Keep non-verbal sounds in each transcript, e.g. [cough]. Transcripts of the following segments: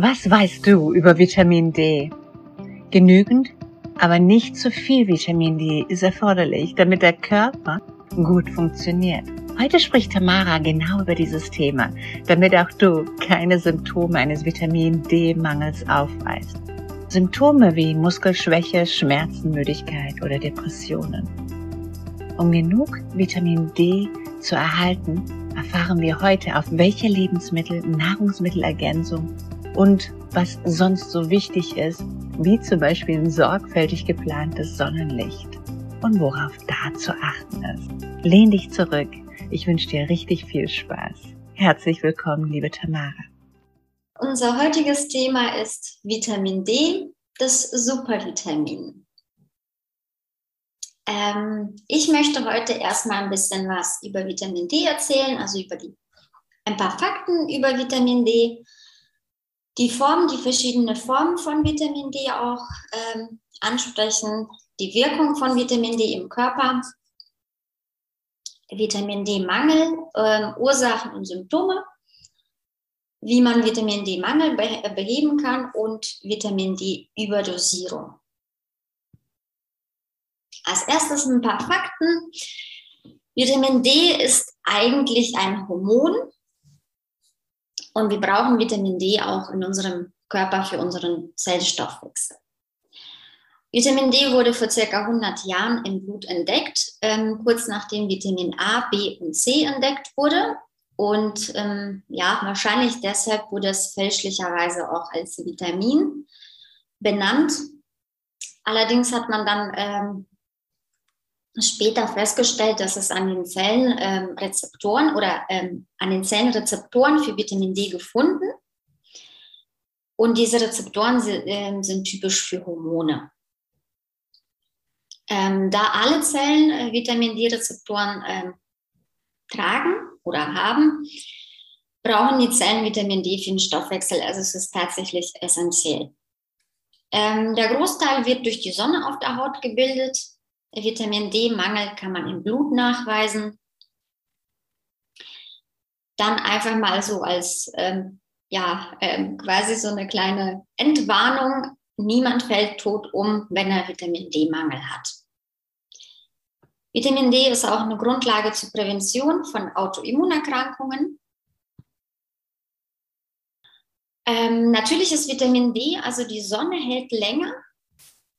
Was weißt du über Vitamin D? Genügend, aber nicht zu viel Vitamin D ist erforderlich, damit der Körper gut funktioniert. Heute spricht Tamara genau über dieses Thema, damit auch du keine Symptome eines Vitamin D-Mangels aufweist. Symptome wie Muskelschwäche, Schmerzen, Müdigkeit oder Depressionen. Um genug Vitamin D zu erhalten, erfahren wir heute, auf welche Lebensmittel, Nahrungsmittelergänzung und was sonst so wichtig ist, wie zum Beispiel ein sorgfältig geplantes Sonnenlicht und worauf da zu achten ist. Lehn dich zurück. Ich wünsche dir richtig viel Spaß. Herzlich willkommen, liebe Tamara. Unser heutiges Thema ist Vitamin D, das Supervitamin. Ähm, ich möchte heute erstmal ein bisschen was über Vitamin D erzählen, also über die, ein paar Fakten über Vitamin D die Form, die verschiedenen Formen von Vitamin D auch ähm, ansprechen, die Wirkung von Vitamin D im Körper, Vitamin D-Mangel, ähm, Ursachen und Symptome, wie man Vitamin D-Mangel be beheben kann und Vitamin D-Überdosierung. Als erstes ein paar Fakten. Vitamin D ist eigentlich ein Hormon, und wir brauchen Vitamin D auch in unserem Körper für unseren Zellstoffwechsel. Vitamin D wurde vor circa 100 Jahren im Blut entdeckt, ähm, kurz nachdem Vitamin A, B und C entdeckt wurde. Und ähm, ja, wahrscheinlich deshalb wurde es fälschlicherweise auch als Vitamin benannt. Allerdings hat man dann ähm, später festgestellt, dass es an den Zellen ähm, oder ähm, an den Zellen Rezeptoren für Vitamin D gefunden. Und diese Rezeptoren sind, äh, sind typisch für Hormone. Ähm, da alle Zellen äh, Vitamin D-Rezeptoren ähm, tragen oder haben, brauchen die Zellen Vitamin D für den Stoffwechsel. Also es ist tatsächlich essentiell. Ähm, der Großteil wird durch die Sonne auf der Haut gebildet Vitamin D-Mangel kann man im Blut nachweisen. Dann einfach mal so als ähm, ja, ähm, quasi so eine kleine Entwarnung. Niemand fällt tot um, wenn er Vitamin D-Mangel hat. Vitamin D ist auch eine Grundlage zur Prävention von Autoimmunerkrankungen. Ähm, natürlich ist Vitamin D, also die Sonne hält länger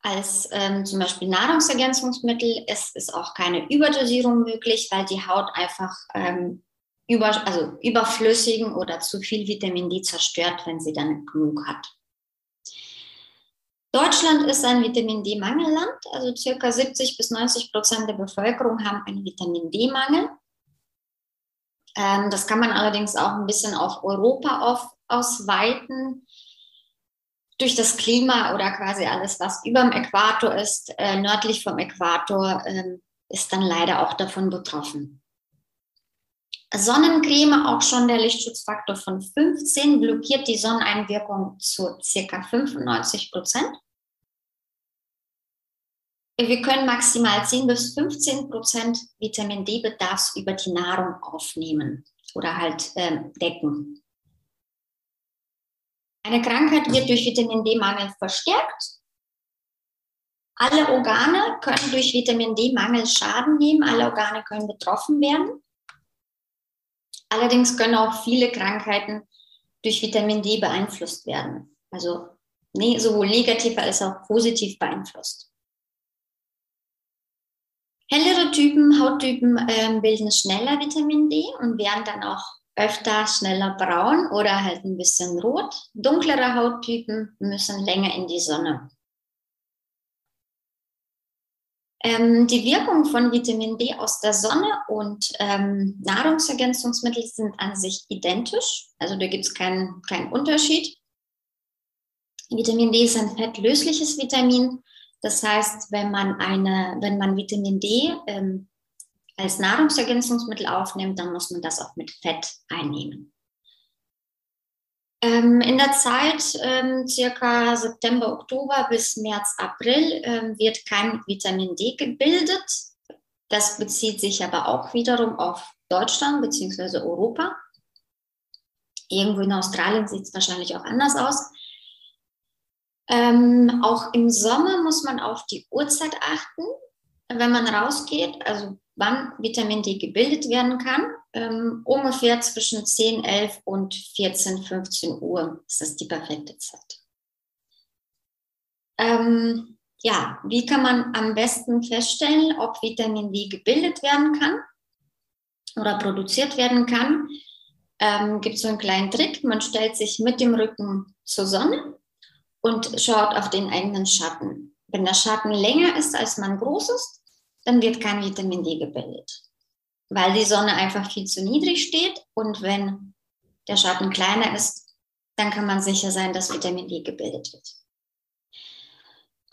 als ähm, zum Beispiel Nahrungsergänzungsmittel. Es ist auch keine Überdosierung möglich, weil die Haut einfach ähm, über, also überflüssigen oder zu viel Vitamin D zerstört, wenn sie dann genug hat. Deutschland ist ein Vitamin D-Mangelland, also circa 70 bis 90 Prozent der Bevölkerung haben einen Vitamin D-Mangel. Ähm, das kann man allerdings auch ein bisschen auf Europa auf, ausweiten durch das Klima oder quasi alles, was über dem Äquator ist, äh, nördlich vom Äquator, äh, ist dann leider auch davon betroffen. Sonnencreme, auch schon der Lichtschutzfaktor von 15, blockiert die Sonneneinwirkung zu ca. 95 Prozent. Wir können maximal 10 bis 15 Prozent Vitamin D-Bedarfs über die Nahrung aufnehmen oder halt äh, decken. Eine Krankheit wird durch Vitamin D-Mangel verstärkt. Alle Organe können durch Vitamin D-Mangel Schaden nehmen, alle Organe können betroffen werden. Allerdings können auch viele Krankheiten durch Vitamin D beeinflusst werden. Also sowohl negativ als auch positiv beeinflusst. Hellere Typen, Hauttypen äh, bilden schneller Vitamin D und werden dann auch öfter schneller braun oder halt ein bisschen rot. Dunklere Hauttypen müssen länger in die Sonne. Ähm, die Wirkung von Vitamin D aus der Sonne und ähm, Nahrungsergänzungsmittel sind an sich identisch. Also da gibt es keinen kein Unterschied. Vitamin D ist ein fettlösliches Vitamin. Das heißt, wenn man, eine, wenn man Vitamin D ähm, als Nahrungsergänzungsmittel aufnimmt, dann muss man das auch mit Fett einnehmen. Ähm, in der Zeit ähm, circa September, Oktober bis März, April ähm, wird kein Vitamin D gebildet. Das bezieht sich aber auch wiederum auf Deutschland bzw. Europa. Irgendwo in Australien sieht es wahrscheinlich auch anders aus. Ähm, auch im Sommer muss man auf die Uhrzeit achten, wenn man rausgeht, also wann Vitamin D gebildet werden kann. Ähm, ungefähr zwischen 10, 11 und 14, 15 Uhr ist das die perfekte Zeit. Ähm, ja, wie kann man am besten feststellen, ob Vitamin D gebildet werden kann oder produziert werden kann? Ähm, Gibt es so einen kleinen Trick. Man stellt sich mit dem Rücken zur Sonne und schaut auf den eigenen Schatten. Wenn der Schatten länger ist, als man groß ist, dann wird kein Vitamin D gebildet, weil die Sonne einfach viel zu niedrig steht. Und wenn der Schatten kleiner ist, dann kann man sicher sein, dass Vitamin D gebildet wird.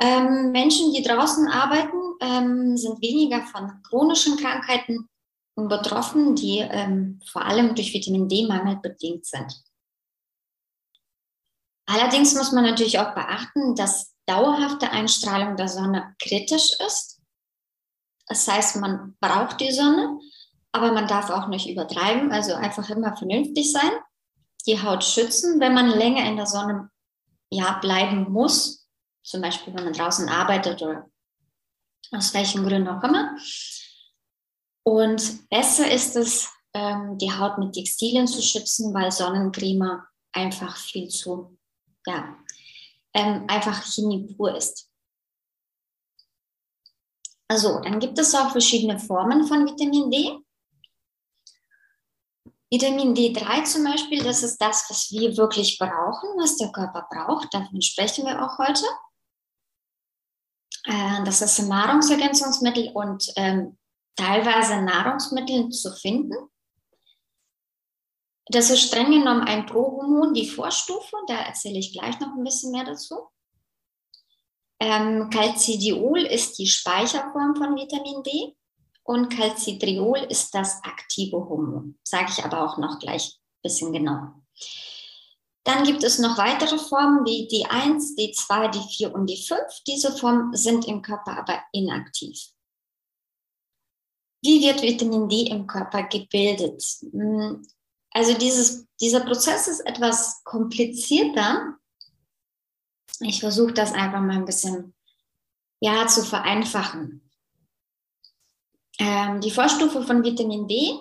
Ähm, Menschen, die draußen arbeiten, ähm, sind weniger von chronischen Krankheiten betroffen, die ähm, vor allem durch Vitamin D-Mangel bedingt sind. Allerdings muss man natürlich auch beachten, dass dauerhafte Einstrahlung der Sonne kritisch ist. Das heißt, man braucht die Sonne, aber man darf auch nicht übertreiben, also einfach immer vernünftig sein, die Haut schützen, wenn man länger in der Sonne ja, bleiben muss, zum Beispiel wenn man draußen arbeitet oder aus welchen Gründen auch immer. Und besser ist es, ähm, die Haut mit Textilien zu schützen, weil Sonnencreme einfach viel zu ja, ähm, einfach Chemie pur ist. Also, dann gibt es auch verschiedene Formen von Vitamin D. Vitamin D3 zum Beispiel, das ist das, was wir wirklich brauchen, was der Körper braucht. Davon sprechen wir auch heute. Äh, das ist ein Nahrungsergänzungsmittel und ähm, teilweise Nahrungsmittel zu finden. Das ist streng genommen ein Prohormon, die Vorstufe. Da erzähle ich gleich noch ein bisschen mehr dazu. Ähm, Calcidiol ist die Speicherform von Vitamin D und Calcidriol ist das aktive Hormon. Sage ich aber auch noch gleich ein bisschen genauer. Dann gibt es noch weitere Formen wie D1, D2, D4 und D5. Diese Formen sind im Körper aber inaktiv. Wie wird Vitamin D im Körper gebildet? Hm, also dieses, dieser Prozess ist etwas komplizierter. Ich versuche das einfach mal ein bisschen ja, zu vereinfachen. Ähm, die Vorstufe von Vitamin D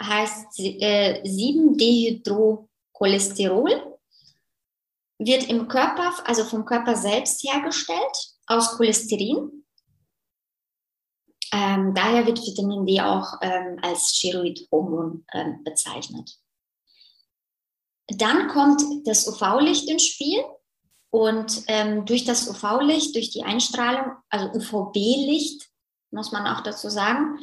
heißt äh, 7-Dehydrocholesterol, wird im Körper, also vom Körper selbst hergestellt aus Cholesterin. Ähm, daher wird Vitamin D auch ähm, als Steroidhormon ähm, bezeichnet. Dann kommt das UV-Licht ins Spiel und ähm, durch das UV-Licht, durch die Einstrahlung, also UVB-Licht, muss man auch dazu sagen,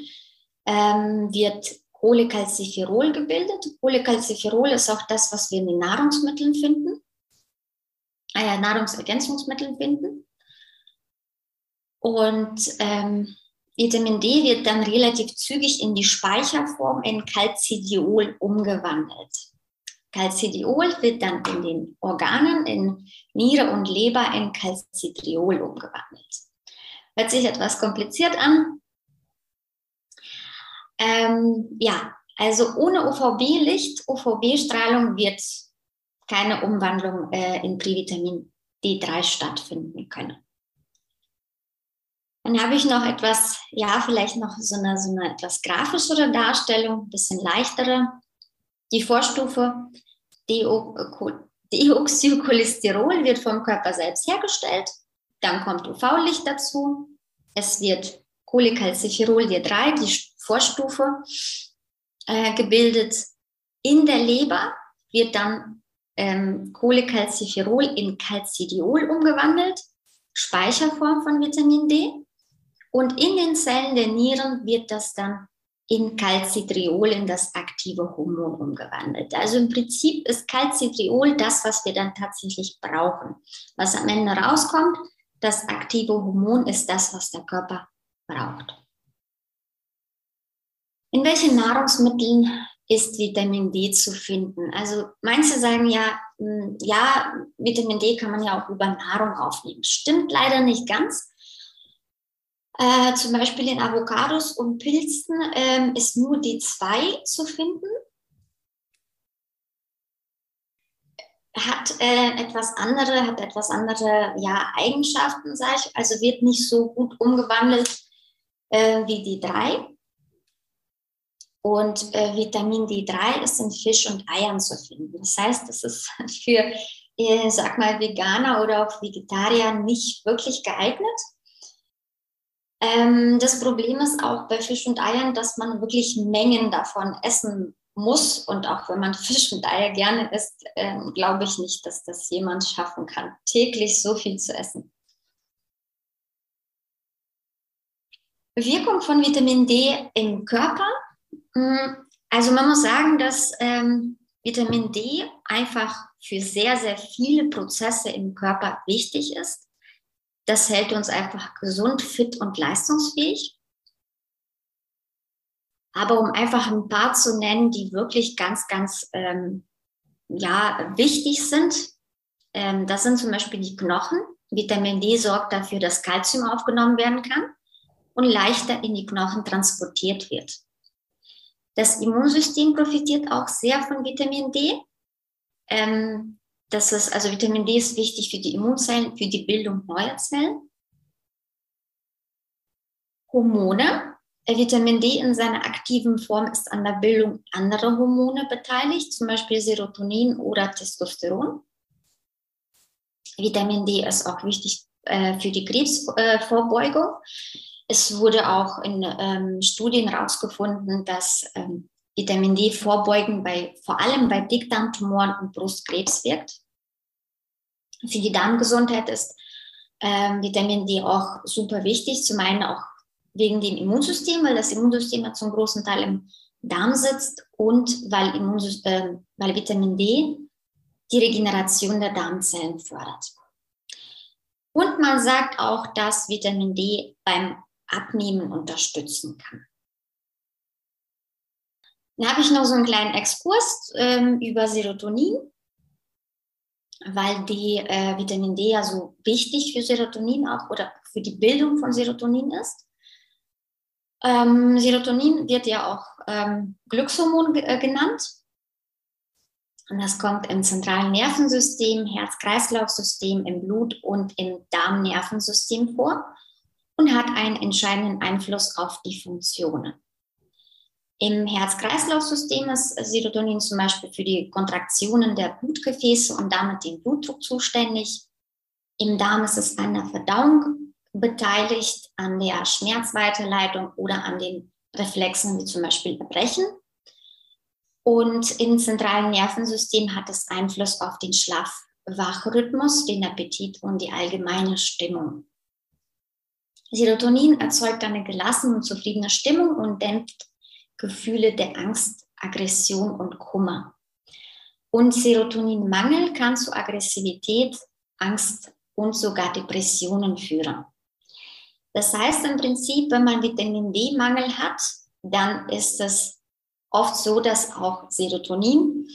ähm, wird Cholecalciferol gebildet. Cholecalciferol ist auch das, was wir in den Nahrungsmitteln finden, äh, Nahrungsergänzungsmitteln finden. Und ähm, Vitamin D wird dann relativ zügig in die Speicherform in Calcidiol umgewandelt. Calcidiol wird dann in den Organen, in Niere und Leber in Calcitriol umgewandelt. Hört sich etwas kompliziert an. Ähm, ja, also ohne UVB-Licht, UVB-Strahlung wird keine Umwandlung äh, in Privitamin D3 stattfinden können. Dann habe ich noch etwas, ja, vielleicht noch so eine, so eine etwas grafischere Darstellung, ein bisschen leichtere. Die Vorstufe Deoxycholesterol wird vom Körper selbst hergestellt. Dann kommt UV-Licht dazu. Es wird Cholecalciferol D3, die Vorstufe, äh, gebildet. In der Leber wird dann ähm, Cholecalciferol in Calcidiol umgewandelt, Speicherform von Vitamin D. Und in den Zellen der Nieren wird das dann in Calcitriol, in das aktive Hormon umgewandelt. Also im Prinzip ist Calcitriol das, was wir dann tatsächlich brauchen. Was am Ende rauskommt, das aktive Hormon ist das, was der Körper braucht. In welchen Nahrungsmitteln ist Vitamin D zu finden? Also manche sagen ja, hm, ja, Vitamin D kann man ja auch über Nahrung aufnehmen. Stimmt leider nicht ganz. Äh, zum Beispiel in Avocados und Pilzen ähm, ist nur D2 zu finden. hat äh, etwas andere, hat etwas andere ja, Eigenschaften, sage ich, also wird nicht so gut umgewandelt äh, wie die drei. Und äh, Vitamin D3 ist in Fisch und Eiern zu finden. Das heißt, es ist [laughs] für, äh, sag mal, Veganer oder auch Vegetarier nicht wirklich geeignet. Ähm, das Problem ist auch bei Fisch und Eiern, dass man wirklich Mengen davon essen muss. Und auch wenn man Fisch und Eier gerne isst, äh, glaube ich nicht, dass das jemand schaffen kann, täglich so viel zu essen. Wirkung von Vitamin D im Körper. Hm, also man muss sagen, dass ähm, Vitamin D einfach für sehr, sehr viele Prozesse im Körper wichtig ist. Das hält uns einfach gesund, fit und leistungsfähig. Aber um einfach ein paar zu nennen, die wirklich ganz, ganz ähm, ja, wichtig sind, ähm, das sind zum Beispiel die Knochen. Vitamin D sorgt dafür, dass Kalzium aufgenommen werden kann und leichter in die Knochen transportiert wird. Das Immunsystem profitiert auch sehr von Vitamin D. Ähm, das ist, also Vitamin D ist wichtig für die Immunzellen, für die Bildung neuer Zellen. Hormone. Äh, Vitamin D in seiner aktiven Form ist an der Bildung anderer Hormone beteiligt, zum Beispiel Serotonin oder Testosteron. Vitamin D ist auch wichtig äh, für die Krebsvorbeugung. Es wurde auch in ähm, Studien herausgefunden, dass ähm, Vitamin D vorbeugen bei, vor allem bei Dickdarmtumoren und Brustkrebs wirkt. Für die Darmgesundheit ist ähm, Vitamin D auch super wichtig, zum einen auch wegen dem Immunsystem, weil das Immunsystem ja zum großen Teil im Darm sitzt und weil, äh, weil Vitamin D die Regeneration der Darmzellen fördert. Und man sagt auch, dass Vitamin D beim Abnehmen unterstützen kann. Dann habe ich noch so einen kleinen Exkurs ähm, über Serotonin, weil die äh, Vitamin D ja so wichtig für Serotonin auch oder für die Bildung von Serotonin ist. Ähm, Serotonin wird ja auch ähm, Glückshormon äh, genannt. Und das kommt im zentralen Nervensystem, Herz-Kreislauf-System, im Blut und im Darmnervensystem vor und hat einen entscheidenden Einfluss auf die Funktionen. Im Herz-Kreislauf-System ist Serotonin zum Beispiel für die Kontraktionen der Blutgefäße und damit den Blutdruck zuständig. Im Darm ist es an der Verdauung beteiligt, an der Schmerzweiterleitung oder an den Reflexen wie zum Beispiel Erbrechen. Und im zentralen Nervensystem hat es Einfluss auf den Schlaf-Wach-Rhythmus, den Appetit und die allgemeine Stimmung. Serotonin erzeugt eine gelassene und zufriedene Stimmung und dämpft Gefühle der Angst, Aggression und Kummer. Und Serotoninmangel kann zu Aggressivität, Angst und sogar Depressionen führen. Das heißt im Prinzip, wenn man Vitamin D-Mangel hat, dann ist es oft so, dass auch Serotonin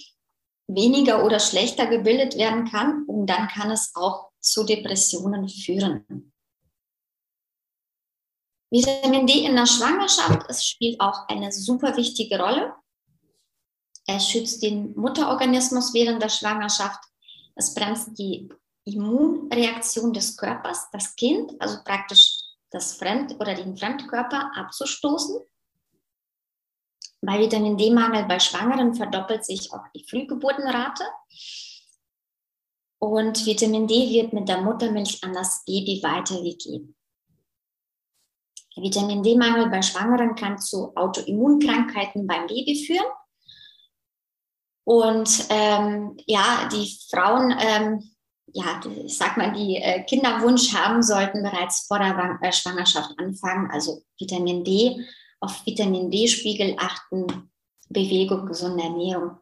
weniger oder schlechter gebildet werden kann und dann kann es auch zu Depressionen führen. Vitamin D in der Schwangerschaft es spielt auch eine super wichtige Rolle. Er schützt den Mutterorganismus während der Schwangerschaft. Es bremst die Immunreaktion des Körpers, das Kind, also praktisch das Fremd- oder den Fremdkörper abzustoßen. Bei Vitamin D-Mangel bei Schwangeren verdoppelt sich auch die Frühgeburtenrate. Und Vitamin D wird mit der Muttermilch an das Baby weitergegeben. Vitamin D-Mangel bei Schwangeren kann zu Autoimmunkrankheiten beim Baby führen. Und ähm, ja, die Frauen, ähm, ja, ich sag mal, die äh, Kinderwunsch haben, sollten bereits vor der äh, Schwangerschaft anfangen. Also Vitamin D, auf Vitamin D-Spiegel achten, Bewegung, gesunde Ernährung.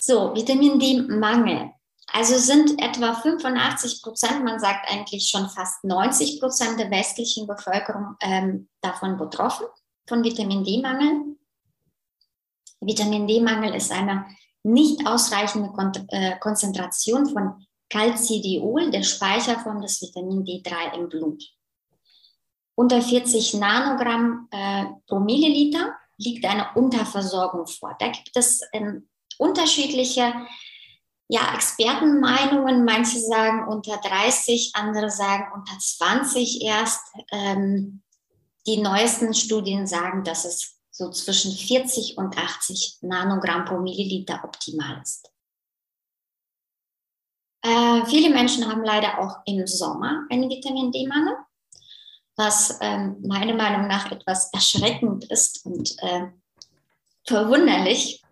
So, Vitamin D-Mangel. Also sind etwa 85 Prozent, man sagt eigentlich schon fast 90 Prozent der westlichen Bevölkerung ähm, davon betroffen, von Vitamin D-Mangel. Vitamin D-Mangel ist eine nicht ausreichende Kon äh, Konzentration von Calcidiol, der Speicherform des Vitamin D3 im Blut. Unter 40 Nanogramm äh, pro Milliliter liegt eine Unterversorgung vor. Da gibt es ähm, unterschiedliche ja, Expertenmeinungen. Manche sagen unter 30, andere sagen unter 20 erst. Ähm, die neuesten Studien sagen, dass es so zwischen 40 und 80 Nanogramm pro Milliliter optimal ist. Äh, viele Menschen haben leider auch im Sommer einen Vitamin D-Mangel, was ähm, meiner Meinung nach etwas erschreckend ist und äh, verwunderlich.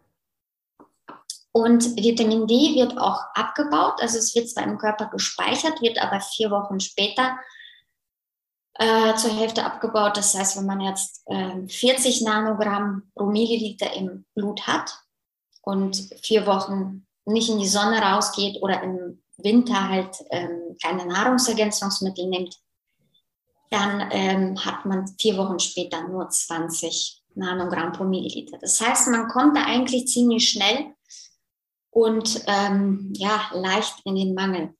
Und Vitamin D wird auch abgebaut, also es wird zwar im Körper gespeichert, wird aber vier Wochen später äh, zur Hälfte abgebaut. Das heißt, wenn man jetzt äh, 40 Nanogramm pro Milliliter im Blut hat und vier Wochen nicht in die Sonne rausgeht oder im Winter halt ähm, keine Nahrungsergänzungsmittel nimmt, dann ähm, hat man vier Wochen später nur 20 Nanogramm pro Milliliter. Das heißt, man da eigentlich ziemlich schnell und ähm, ja, leicht in den Mangel.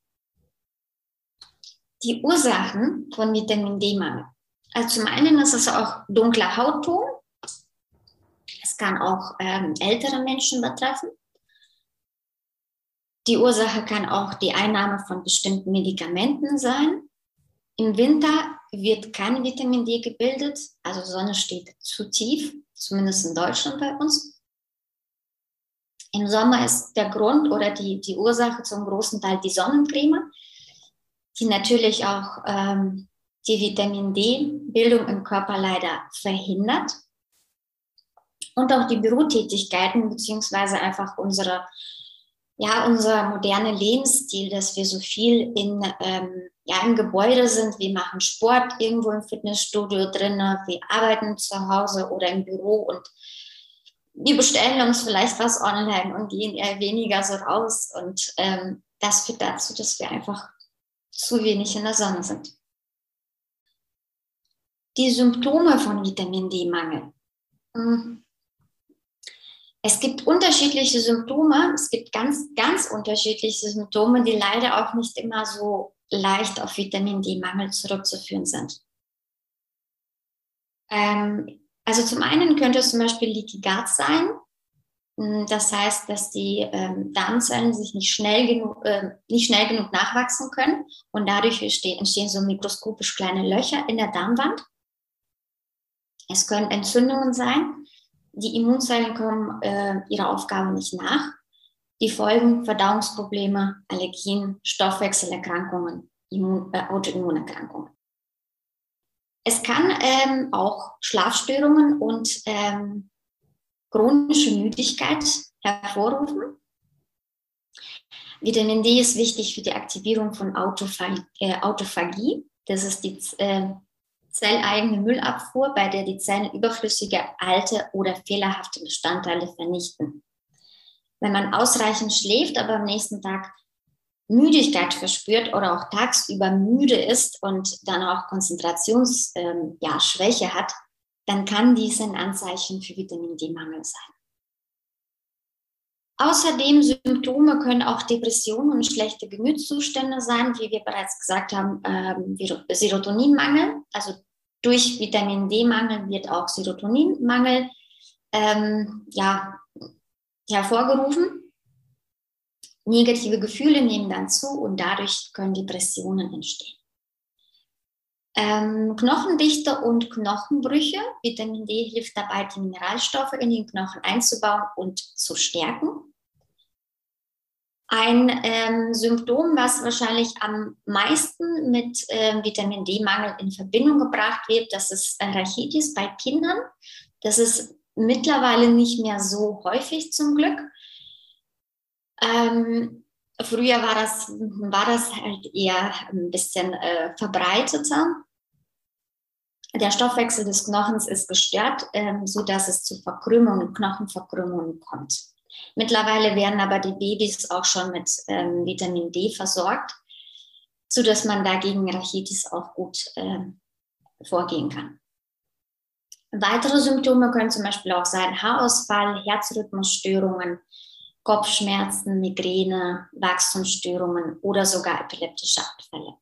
Die Ursachen von Vitamin D-Mangel. Also zum einen ist es auch dunkler Hautton. Es kann auch ähm, ältere Menschen betreffen. Die Ursache kann auch die Einnahme von bestimmten Medikamenten sein. Im Winter wird kein Vitamin D gebildet, also Sonne steht zu tief, zumindest in Deutschland bei uns. Im Sommer ist der Grund oder die, die Ursache zum großen Teil die Sonnencreme, die natürlich auch ähm, die Vitamin D-Bildung im Körper leider verhindert. Und auch die Bürotätigkeiten beziehungsweise einfach unsere ja, unser moderner Lebensstil, dass wir so viel in, ähm, ja, im Gebäude sind. Wir machen Sport irgendwo im Fitnessstudio drin, wir arbeiten zu Hause oder im Büro und wir bestellen uns vielleicht was online und gehen eher weniger so raus. Und ähm, das führt dazu, dass wir einfach zu wenig in der Sonne sind. Die Symptome von Vitamin D-Mangel. Hm. Es gibt unterschiedliche Symptome, es gibt ganz, ganz unterschiedliche Symptome, die leider auch nicht immer so leicht auf Vitamin D-Mangel zurückzuführen sind. Ähm, also zum einen könnte es zum Beispiel Leaky Gut sein. Hm, das heißt, dass die ähm, Darmzellen sich nicht schnell, genug, äh, nicht schnell genug nachwachsen können und dadurch entstehen, entstehen so mikroskopisch kleine Löcher in der Darmwand. Es können Entzündungen sein die Immunzellen kommen äh, ihrer Aufgabe nicht nach. Die Folgen Verdauungsprobleme, Allergien, Stoffwechselerkrankungen, Immun, äh, Autoimmunerkrankungen. Es kann ähm, auch Schlafstörungen und ähm, chronische Müdigkeit hervorrufen. Vitamin D ist wichtig für die Aktivierung von Autophag äh, Autophagie. Das ist die äh, zelleigene Müllabfuhr, bei der die Zellen überflüssige, alte oder fehlerhafte Bestandteile vernichten. Wenn man ausreichend schläft, aber am nächsten Tag Müdigkeit verspürt oder auch tagsüber müde ist und dann auch Konzentrationsschwäche ähm, ja, hat, dann kann dies ein Anzeichen für Vitamin D-Mangel sein. Außerdem Symptome können auch Depressionen und schlechte Gemütszustände sein, wie wir bereits gesagt haben, ähm, Serotoninmangel. Also durch Vitamin D-Mangel wird auch Serotoninmangel ähm, ja, hervorgerufen. Negative Gefühle nehmen dann zu und dadurch können Depressionen entstehen. Ähm, Knochendichte und Knochenbrüche. Vitamin D hilft dabei, die Mineralstoffe in den Knochen einzubauen und zu stärken. Ein ähm, Symptom, was wahrscheinlich am meisten mit äh, Vitamin D-Mangel in Verbindung gebracht wird, das ist Rachitis bei Kindern. Das ist mittlerweile nicht mehr so häufig zum Glück. Ähm, früher war das, war das halt eher ein bisschen äh, verbreiteter. Der Stoffwechsel des Knochens ist gestört, ähm, sodass es zu Verkrümmungen, Knochenverkrümmungen kommt. Mittlerweile werden aber die Babys auch schon mit ähm, Vitamin D versorgt, sodass man dagegen Rachitis auch gut äh, vorgehen kann. Weitere Symptome können zum Beispiel auch sein Haarausfall, Herzrhythmusstörungen, Kopfschmerzen, Migräne, Wachstumsstörungen oder sogar epileptische Anfälle.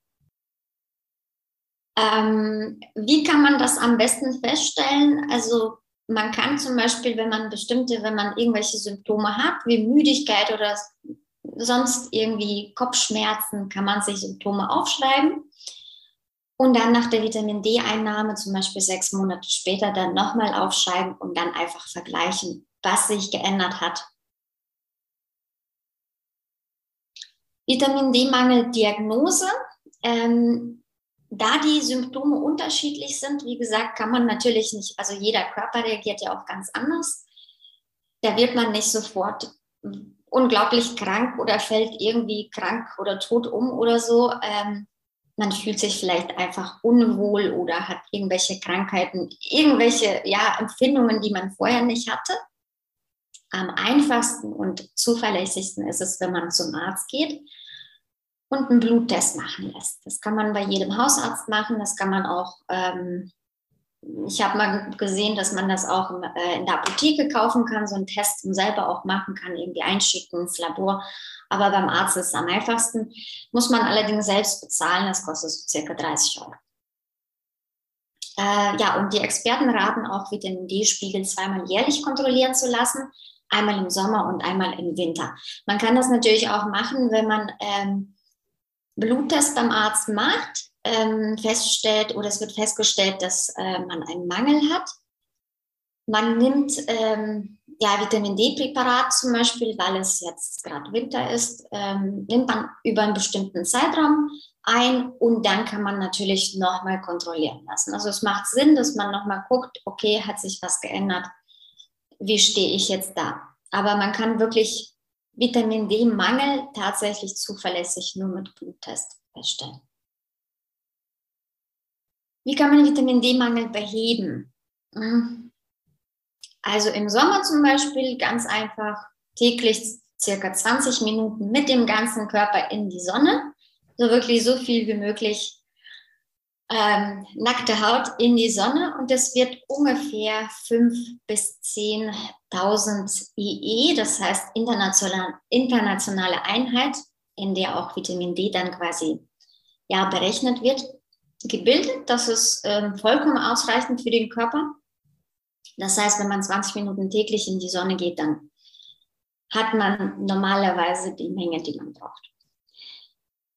Ähm, wie kann man das am besten feststellen? Also man kann zum Beispiel, wenn man bestimmte, wenn man irgendwelche Symptome hat, wie Müdigkeit oder sonst irgendwie Kopfschmerzen, kann man sich Symptome aufschreiben und dann nach der Vitamin D-Einnahme, zum Beispiel sechs Monate später, dann nochmal aufschreiben und dann einfach vergleichen, was sich geändert hat. Vitamin D-Mangel-Diagnose. Ähm, da die Symptome unterschiedlich sind, wie gesagt, kann man natürlich nicht, also jeder Körper reagiert ja auch ganz anders. Da wird man nicht sofort unglaublich krank oder fällt irgendwie krank oder tot um oder so. Ähm, man fühlt sich vielleicht einfach unwohl oder hat irgendwelche Krankheiten, irgendwelche ja, Empfindungen, die man vorher nicht hatte. Am einfachsten und zuverlässigsten ist es, wenn man zum Arzt geht und einen Bluttest machen lässt. Das kann man bei jedem Hausarzt machen, das kann man auch, ähm, ich habe mal gesehen, dass man das auch in, äh, in der Apotheke kaufen kann, so einen Test und selber auch machen kann, irgendwie einschicken ins Labor. Aber beim Arzt ist es am einfachsten, muss man allerdings selbst bezahlen, das kostet so circa 30 Euro. Äh, ja, und die Experten raten auch, Vitamin D-Spiegel zweimal jährlich kontrollieren zu lassen, einmal im Sommer und einmal im Winter. Man kann das natürlich auch machen, wenn man ähm, Bluttest beim Arzt macht, ähm, feststellt oder es wird festgestellt, dass äh, man einen Mangel hat. Man nimmt ähm, ja, Vitamin D-Präparat zum Beispiel, weil es jetzt gerade Winter ist, ähm, nimmt man über einen bestimmten Zeitraum ein und dann kann man natürlich nochmal kontrollieren lassen. Also es macht Sinn, dass man nochmal guckt, okay, hat sich was geändert, wie stehe ich jetzt da? Aber man kann wirklich Vitamin D-Mangel tatsächlich zuverlässig nur mit Bluttest feststellen. Wie kann man Vitamin D-Mangel beheben? Hm. Also im Sommer zum Beispiel ganz einfach täglich circa 20 Minuten mit dem ganzen Körper in die Sonne. So wirklich so viel wie möglich ähm, nackte Haut in die Sonne und es wird ungefähr 5.000 bis 10.000 IE, das heißt internationale, internationale Einheit, in der auch Vitamin D dann quasi ja, berechnet wird, gebildet. Das ist ähm, vollkommen ausreichend für den Körper. Das heißt, wenn man 20 Minuten täglich in die Sonne geht, dann hat man normalerweise die Menge, die man braucht.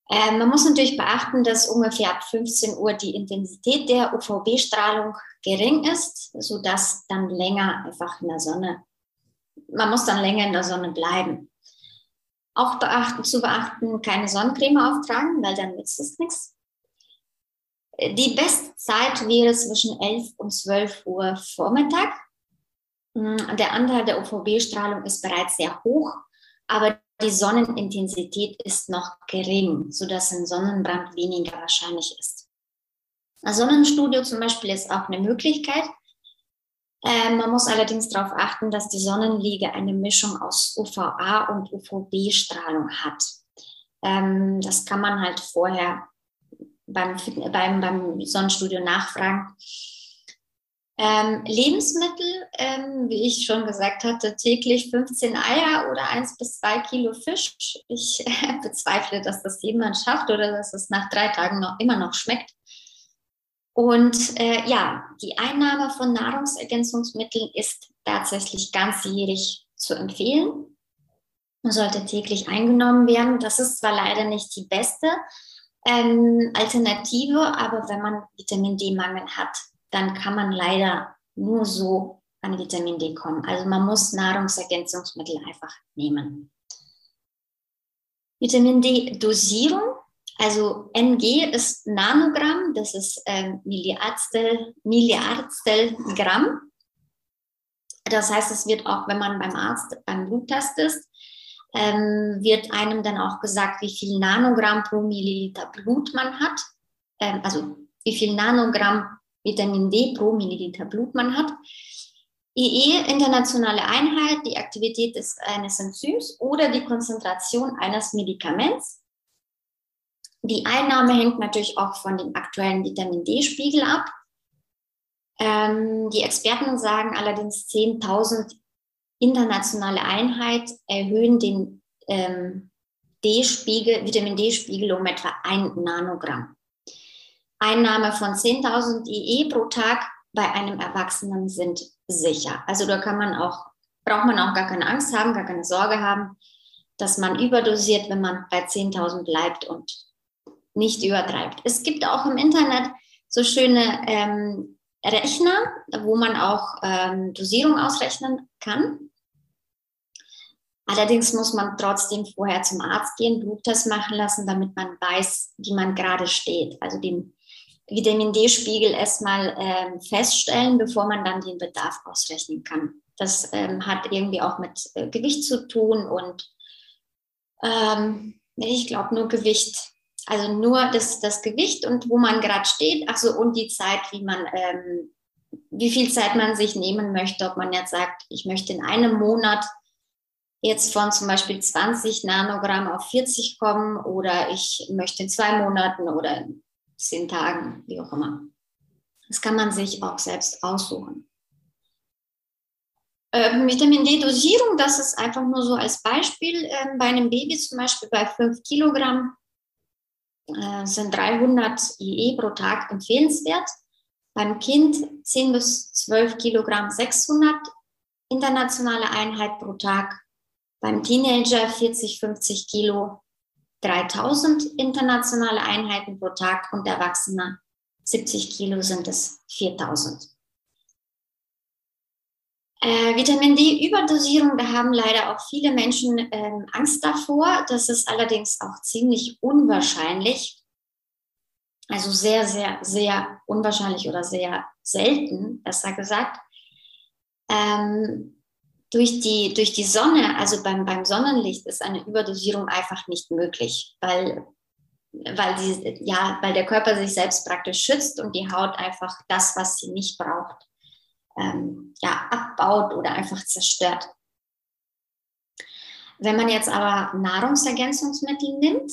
Ähm, man muss natürlich beachten, dass ungefähr ab 15 Uhr die Intensität der UVB-Strahlung gering ist, sodass dann länger einfach in der Sonne, man muss dann länger in der Sonne bleiben. Auch beachten, zu beachten, keine Sonnencreme auftragen, weil dann nützt es nichts. Die beste Zeit wäre zwischen 11 und 12 Uhr Vormittag. Hm, der Anteil der UVB-Strahlung ist bereits sehr hoch, aber die Sonnenintensität ist noch gering, sodass ein Sonnenbrand weniger wahrscheinlich ist. Ein Sonnenstudio zum Beispiel ist auch eine Möglichkeit. Ähm, man muss allerdings darauf achten, dass die Sonnenliege eine Mischung aus UVA und UVB-Strahlung hat. Ähm, das kann man halt vorher beim, beim, beim Sonnenstudio nachfragen. Ähm, Lebensmittel, ähm, wie ich schon gesagt hatte, täglich 15 Eier oder 1 bis 2 Kilo Fisch. Ich äh, [laughs] bezweifle, dass das jemand schafft oder dass es nach drei Tagen noch immer noch schmeckt. Und äh, ja, die Einnahme von Nahrungsergänzungsmitteln ist tatsächlich ganzjährig zu empfehlen. Man sollte täglich eingenommen werden. Das ist zwar leider nicht die beste ähm, Alternative, aber wenn man Vitamin D-Mangel hat, dann kann man leider nur so an Vitamin D kommen. Also man muss Nahrungsergänzungsmittel einfach nehmen. Vitamin D-Dosierung, also NG ist Nanogramm, das ist äh, Milliardstel, Milliardstel Gramm. Das heißt, es wird auch, wenn man beim Arzt beim Bluttest ist, ähm, wird einem dann auch gesagt, wie viel Nanogramm pro Milliliter Blut man hat. Ähm, also wie viel Nanogramm Vitamin D pro Milliliter Blut man hat. IE, internationale Einheit, die Aktivität des, eines Enzyms oder die Konzentration eines Medikaments. Die Einnahme hängt natürlich auch von dem aktuellen Vitamin D-Spiegel ab. Ähm, die Experten sagen allerdings 10.000 internationale Einheit erhöhen den ähm, D-Spiegel, Vitamin D-Spiegel um etwa ein Nanogramm. Einnahme von 10.000 IE pro Tag bei einem Erwachsenen sind sicher. Also da kann man auch, braucht man auch gar keine Angst haben, gar keine Sorge haben, dass man überdosiert, wenn man bei 10.000 bleibt und nicht übertreibt. Es gibt auch im Internet so schöne ähm, Rechner, wo man auch ähm, Dosierung ausrechnen kann. Allerdings muss man trotzdem vorher zum Arzt gehen, Bluttest machen lassen, damit man weiß, wie man gerade steht. Also den Vitamin D-Spiegel erstmal ähm, feststellen, bevor man dann den Bedarf ausrechnen kann. Das ähm, hat irgendwie auch mit äh, Gewicht zu tun und ähm, ich glaube nur Gewicht. Also nur das, das Gewicht und wo man gerade steht, also und die Zeit, wie man, ähm, wie viel Zeit man sich nehmen möchte, ob man jetzt sagt, ich möchte in einem Monat jetzt von zum Beispiel 20 Nanogramm auf 40 kommen oder ich möchte in zwei Monaten oder zehn Tagen, wie auch immer. Das kann man sich auch selbst aussuchen. Ähm, Vitamin D-Dosierung, das ist einfach nur so als Beispiel. Ähm, bei einem Baby zum Beispiel bei 5 Kilogramm äh, sind 300 IE pro Tag empfehlenswert. Beim Kind 10 bis 12 Kilogramm 600 internationale Einheit pro Tag. Beim Teenager 40, 50 Kilo 3000 internationale Einheiten pro Tag und Erwachsene 70 Kilo sind es 4000. Äh, Vitamin D-Überdosierung, da haben leider auch viele Menschen ähm, Angst davor. Das ist allerdings auch ziemlich unwahrscheinlich. Also sehr, sehr, sehr unwahrscheinlich oder sehr selten, besser gesagt. Ähm, durch, die, durch die Sonne, also beim, beim Sonnenlicht, ist eine Überdosierung einfach nicht möglich, weil, weil, die, ja, weil der Körper sich selbst praktisch schützt und die Haut einfach das, was sie nicht braucht, ähm, ja, abbaut oder einfach zerstört. Wenn man jetzt aber Nahrungsergänzungsmittel nimmt,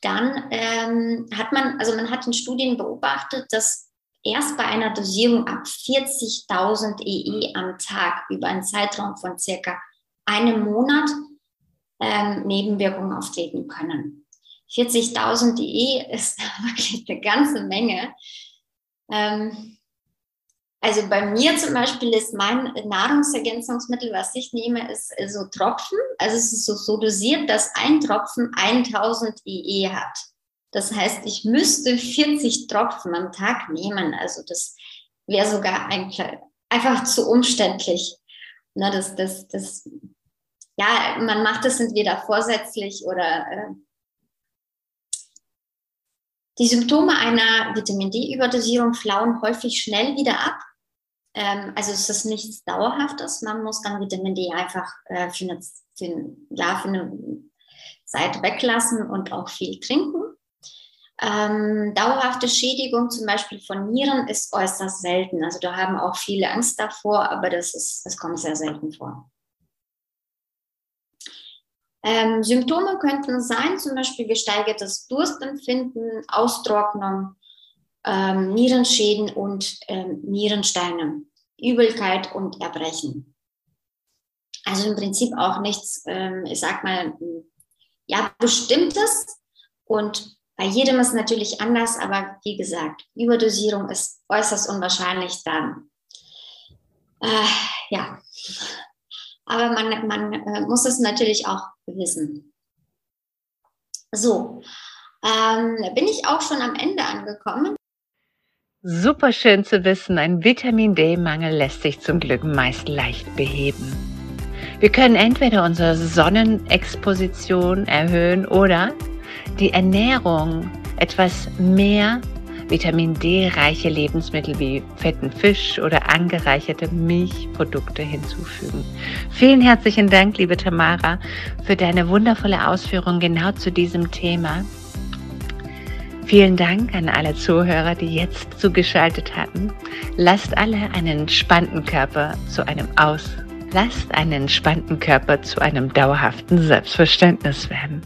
dann ähm, hat man, also man hat in Studien beobachtet, dass erst bei einer Dosierung ab 40.000 EE am Tag über einen Zeitraum von circa einem Monat ähm, Nebenwirkungen auftreten können. 40.000 EE ist [laughs] wirklich eine ganze Menge. Ähm, also bei mir zum Beispiel ist mein Nahrungsergänzungsmittel, was ich nehme, ist so Tropfen. Also es ist so, so dosiert, dass ein Tropfen 1000 EE hat. Das heißt, ich müsste 40 Tropfen am Tag nehmen. Also das wäre sogar ein, einfach zu umständlich. Na, das, das, das, ja, man macht es entweder vorsätzlich oder äh, die Symptome einer Vitamin D-Überdosierung flauen häufig schnell wieder ab. Ähm, also es ist nichts Dauerhaftes. Man muss dann Vitamin D einfach äh, für, eine, für, ja, für eine Zeit weglassen und auch viel trinken. Ähm, dauerhafte Schädigung zum Beispiel von Nieren ist äußerst selten. Also da haben auch viele Angst davor, aber das, ist, das kommt sehr selten vor. Ähm, Symptome könnten sein, zum Beispiel gesteigertes Durstempfinden, Austrocknung, ähm, Nierenschäden und ähm, Nierensteine, Übelkeit und Erbrechen. Also im Prinzip auch nichts, ähm, ich sag mal, ja, bestimmtes. Und bei jedem ist natürlich anders, aber wie gesagt, Überdosierung ist äußerst unwahrscheinlich dann. Äh, ja, aber man, man äh, muss es natürlich auch wissen. So, ähm, bin ich auch schon am Ende angekommen. Super schön zu wissen, ein Vitamin D-Mangel lässt sich zum Glück meist leicht beheben. Wir können entweder unsere Sonnenexposition erhöhen oder die Ernährung etwas mehr Vitamin D-reiche Lebensmittel wie fetten Fisch oder angereicherte Milchprodukte hinzufügen. Vielen herzlichen Dank, liebe Tamara, für deine wundervolle Ausführung genau zu diesem Thema. Vielen Dank an alle Zuhörer, die jetzt zugeschaltet hatten. Lasst alle einen entspannten Körper zu einem Aus. Lasst einen entspannten Körper zu einem dauerhaften Selbstverständnis werden.